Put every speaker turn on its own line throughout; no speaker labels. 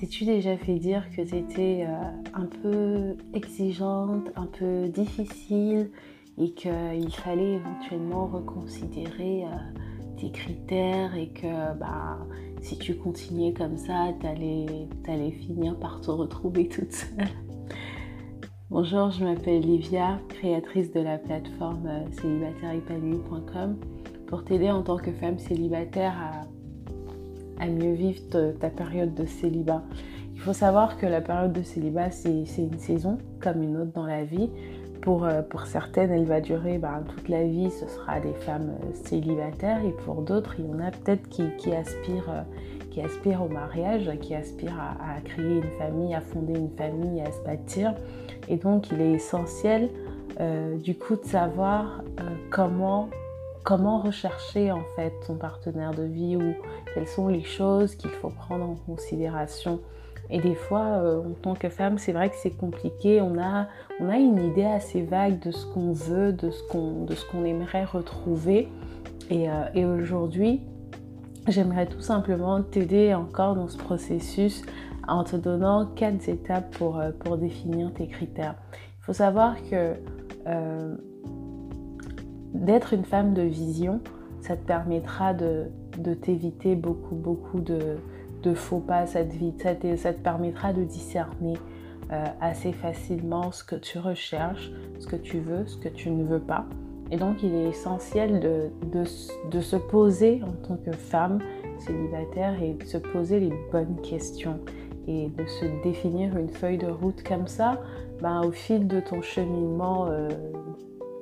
T'es-tu déjà fait dire que tu étais euh, un peu exigeante, un peu difficile et qu'il fallait éventuellement reconsidérer euh, tes critères et que bah, si tu continuais comme ça, t'allais allais finir par te retrouver toute seule. Bonjour, je m'appelle Livia, créatrice de la plateforme euh, célibataireépanouie.com pour t'aider en tant que femme célibataire à à mieux vivre ta période de célibat. Il faut savoir que la période de célibat, c'est une saison comme une autre dans la vie. Pour, euh, pour certaines, elle va durer ben, toute la vie, ce sera des femmes euh, célibataires. Et pour d'autres, il y en a peut-être qui, aspirent, euh, qui aspirent au mariage, qui aspirent à, créer une famille, à fonder une famille, à se bâtir. Et donc, il est essentiel du coup de savoir comment comment rechercher en fait son partenaire de vie ou quelles sont les choses qu'il faut prendre en considération. Et des fois, euh, en tant que femme, c'est vrai que c'est compliqué. On a, on a une idée assez vague de ce qu'on veut, de ce qu'on, aimerait retrouver. Et, euh, et aujourd'hui, j'aimerais tout simplement t'aider encore dans ce processus en te donnant quatre étapes pour, euh, pour définir tes critères. Il faut savoir que d'être une femme de vision, ça te permettra de, t'éviter beaucoup, beaucoup de, faux pas, ça te, ça te, permettra de discerner euh, assez facilement ce que tu recherches, ce que tu veux, ce que tu ne veux pas. Et donc, il est essentiel de, de, se poser en tant que femme célibataire et de se poser les bonnes questions et de se définir une feuille de route comme ça, ben, au fil de ton cheminement euh,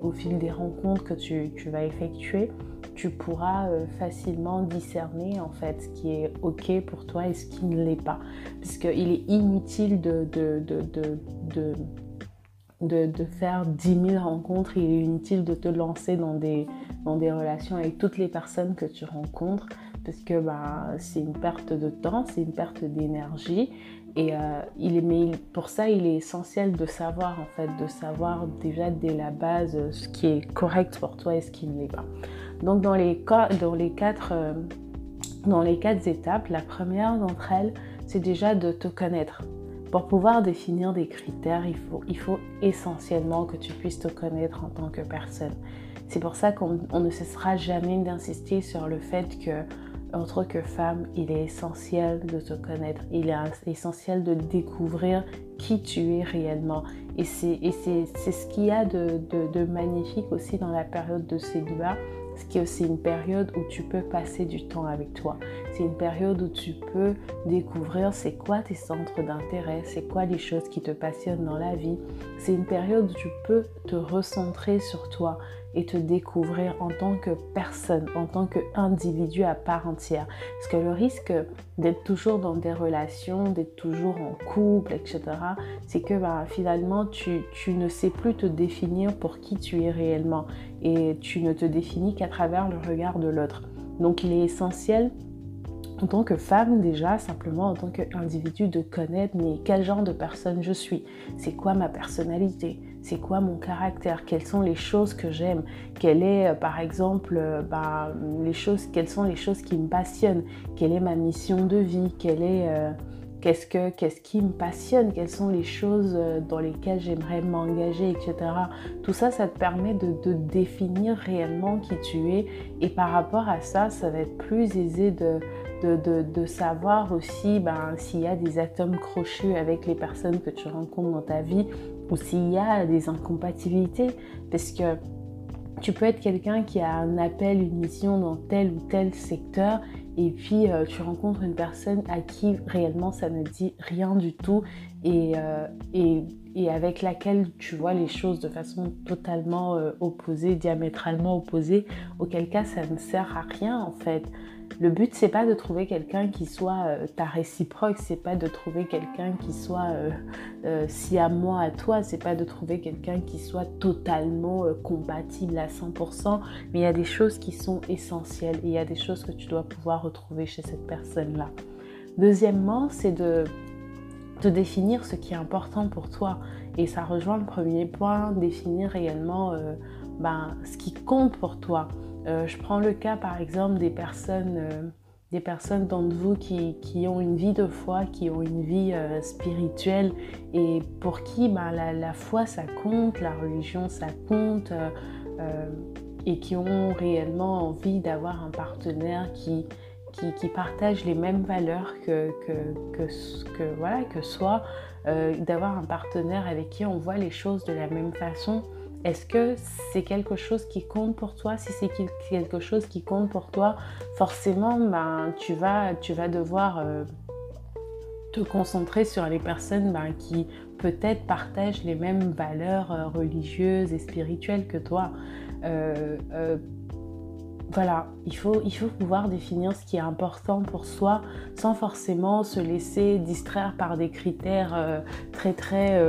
au fil des rencontres que tu, vas effectuer, tu pourras euh, facilement discerner en fait ce qui est ok pour toi et ce qui ne l'est pas. Puisqu'il est inutile de, de, de, de, faire 10 000 rencontres, il est inutile de te lancer dans des, dans des relations avec toutes les personnes que tu rencontres. Parce que bah, c'est une perte de temps, c'est une perte d'énergie et euh, il est, pour ça, il est essentiel de savoir, en fait, de savoir déjà dès la base euh, ce qui est correct pour toi et ce qui ne l'est pas. Donc, dans les, dans les, quatre, euh, dans les quatre étapes, la première d'entre elles, c'est déjà de te connaître. Pour pouvoir définir des critères, il faut, il faut essentiellement que tu puisses te connaître en tant que personne. C'est pour ça qu'on ne cessera jamais d'insister sur le fait que en tant que femme, il est essentiel de te connaître. Il est essentiel de découvrir qui tu es réellement. Et c'est ce qu'il y a de, magnifique aussi dans la période de célibat. C'est une période où tu peux passer du temps avec toi. C'est une période où tu peux découvrir c'est quoi tes centres d'intérêt, c'est quoi les choses qui te passionnent dans la vie. C'est une période où tu peux te recentrer sur toi, et te découvrir en tant que personne, en tant qu'individu à part entière. Parce que le risque d'être toujours dans des relations, d'être toujours en couple, etc., c'est que bah, finalement, tu, tu ne sais plus te définir pour qui tu es réellement et tu ne te définis qu'à travers le regard de l'autre. Donc il est essentiel en tant que femme déjà, simplement en tant qu'individu, de connaître mais quel genre de personne je suis, c'est quoi ma personnalité, c'est quoi mon caractère, quelles sont les choses que j'aime, quelle est euh, par exemple euh, bah, les choses, quelles sont les choses qui me passionnent, quelle est ma mission de vie, quelle est euh, qu'est-ce, que, qu'est-ce qui me passionne, quelles sont les choses dans lesquelles j'aimerais m'engager, etc. Tout ça, ça te permet de, définir réellement qui tu es. Et par rapport à ça, ça va être plus aisé de, de, savoir aussi ben, s'il y a des atomes crochus avec les personnes que tu rencontres dans ta vie ou s'il y a des incompatibilités. Parce que tu peux être quelqu'un qui a un appel, une mission dans tel ou tel secteur et puis euh, tu rencontres une personne à qui réellement ça ne dit rien du tout et, euh, et, et, avec laquelle tu vois les choses de façon totalement euh, opposée, diamétralement opposée, auquel cas ça ne sert à rien en fait. Le but, c'est pas de trouver quelqu'un qui soit euh, ta réciproque, c'est pas de trouver quelqu'un qui soit euh, euh, si à moi, à toi, c'est pas de trouver quelqu'un qui soit totalement compatible à 100%, mais il y a des choses qui sont essentielles et il y a des choses que tu dois pouvoir retrouver chez cette personne-là. Deuxièmement, c'est de, de définir ce qui est important pour toi. Et ça rejoint le premier point, définir réellement ben, ce qui compte pour toi. Euh, je prends le cas par exemple des personnes euh, des personnes d'entre vous qui, qui, ont une vie de foi, qui ont une vie euh, spirituelle et pour qui ben, la, foi ça compte, la religion ça compte et qui ont réellement envie d'avoir un partenaire qui, qui, qui, partage les mêmes valeurs que, que, que voilà, que soi, d'avoir un partenaire avec qui on voit les choses de la même façon. Est-ce que c'est quelque chose qui compte pour toi? Si c'est quelque chose qui compte pour toi, forcément, ben, tu, vas, devoir euh, te concentrer sur les personnes ben, qui peut-être partagent les mêmes valeurs euh, religieuses et spirituelles que toi. Euh, voilà, il faut, il faut pouvoir définir ce qui est important pour soi sans forcément se laisser distraire par des critères très très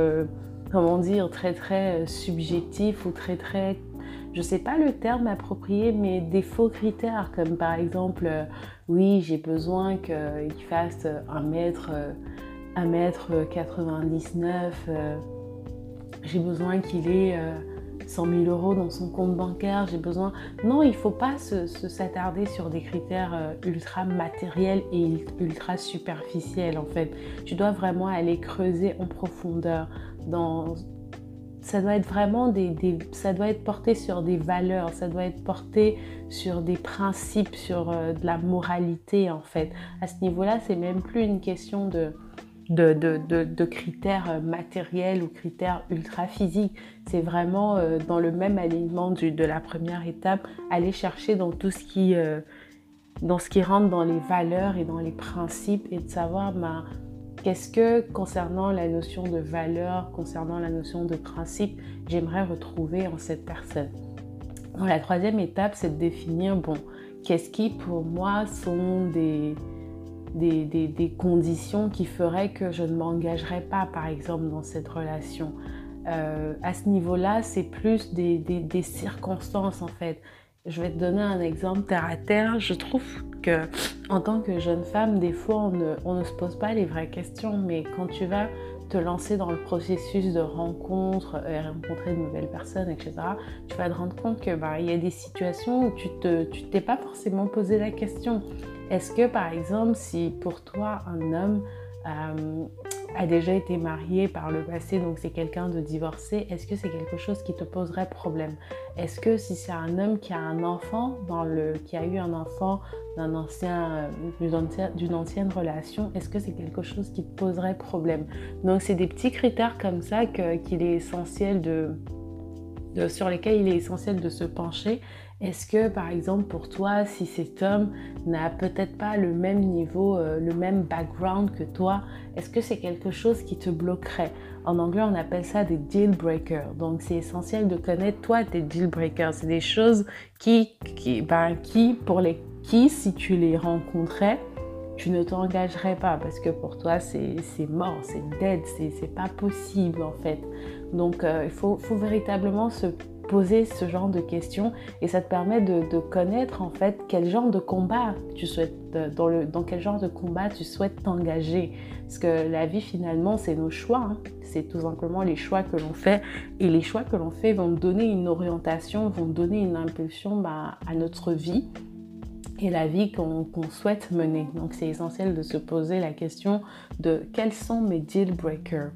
comment dire, très très euh, subjectif ou très très, je sais pas le terme approprié, mais des faux critères comme par exemple, euh, oui, j'ai besoin qu'il fasse un mètre, un mètre 99, j'ai besoin qu'il ait 100 000 euros dans son compte bancaire, j'ai besoin... Non, il ne faut pas s'attarder sur des critères ultra matériels et ultra superficiels en fait. Tu dois vraiment aller creuser en profondeur ça doit être vraiment des, ça doit être porté sur des valeurs, ça doit être porté sur des principes, sur euh, de la moralité en fait. À ce niveau-là, c'est même plus une question de, de, critères matériels ou critères ultra physiques. C'est vraiment euh, dans le même alignement de la première étape, aller chercher dans tout ce qui, euh, dans ce qui rentre dans les valeurs et dans les principes et de savoir, ben, Qu'est-ce que, concernant la notion de valeur, concernant la notion de principe, j'aimerais retrouver en cette personne La troisième étape, c'est de définir, bon, qu'est-ce qui pour moi sont des, des, conditions qui feraient que je ne m'engagerais pas, par exemple, dans cette relation. Euh, à ce niveau-là, c'est plus des, circonstances, en fait. Je vais te donner un exemple terre à terre. Je trouve que en tant que jeune femme, des fois, on ne, ne se pose pas les vraies questions, mais quand tu vas te lancer dans le processus de rencontre, euh, rencontrer de nouvelles personnes, etc., tu vas te rendre compte que bah, il y a des situations où tu tu t'es pas forcément posé la question. Est-ce que par exemple, si pour toi un homme euh, a déjà été marié par le passé, donc c'est quelqu'un de divorcé, est-ce que c'est quelque chose qui te poserait problème? Est-ce que si c'est un homme qui a un enfant, qui a eu un enfant euh, d'une ancienne relation, est-ce que c'est quelque chose qui te poserait problème? Donc c'est des petits critères comme ça qu'il sur lesquels il est essentiel de se pencher est-ce que, par exemple, pour toi, si cet homme n'a peut-être pas le même niveau, euh, le même background que toi, est-ce que c'est quelque chose qui te bloquerait? En anglais, on appelle ça des deal breakers. Donc, c'est essentiel de connaître, toi, tes deal breakers. C'est des choses qui, qui, ben, qui, pour les qui, si tu les rencontrais, tu ne t'engagerais pas parce que pour toi, c'est mort, c'est dead, c'est pas possible en fait. Donc, euh, il faut, faut véritablement se poser ce genre de questions et ça te permet de, connaître en fait quel genre de combat tu souhaites, euh, dans, le, dans quel genre de combat tu souhaites t'engager. Parce que la vie finalement c'est nos choix, hein. c'est tout simplement les choix que l'on fait et les choix que l'on fait vont donner une orientation, vont donner une impulsion bah, à notre vie et la vie qu'on souhaite mener. Donc c'est essentiel de se poser la question de quels sont mes deal breakers.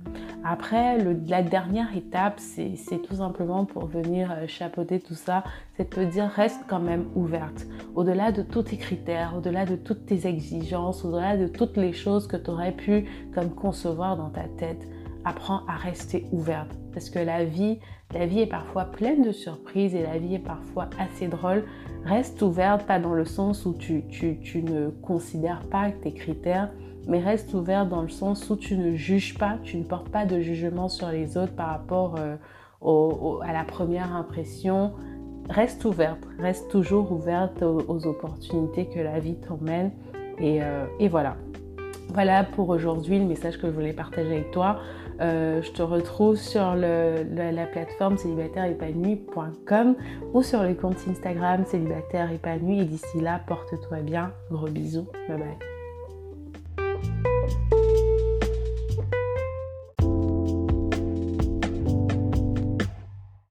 Après, la dernière étape, c'est tout simplement pour venir euh, chapeauter tout ça, c'est de te dire reste quand même ouverte. Au-delà de tous tes critères, au-delà de toutes tes exigences, au-delà de toutes les choses que tu aurais pu comme concevoir dans ta tête, apprends à rester ouverte. Parce que la vie, la vie est parfois pleine de surprises et la vie est parfois assez drôle. Reste ouverte, pas dans le sens où tu, tu, tu ne considères pas tes critères, mais reste ouverte dans le sens où tu ne juges pas, tu ne portes pas de jugement sur les autres par rapport euh, au, à la première impression. Reste ouverte, reste toujours ouverte aux, opportunités que la vie t'emmène. Et, euh, et voilà. Voilà pour aujourd'hui le message que je voulais partager avec toi. Euh, je te retrouve sur la plateforme célibataireépanoui.com ou sur le compte Instagram célibataire épanoui. Et d'ici là, porte-toi bien. Gros bisous. Bye bye.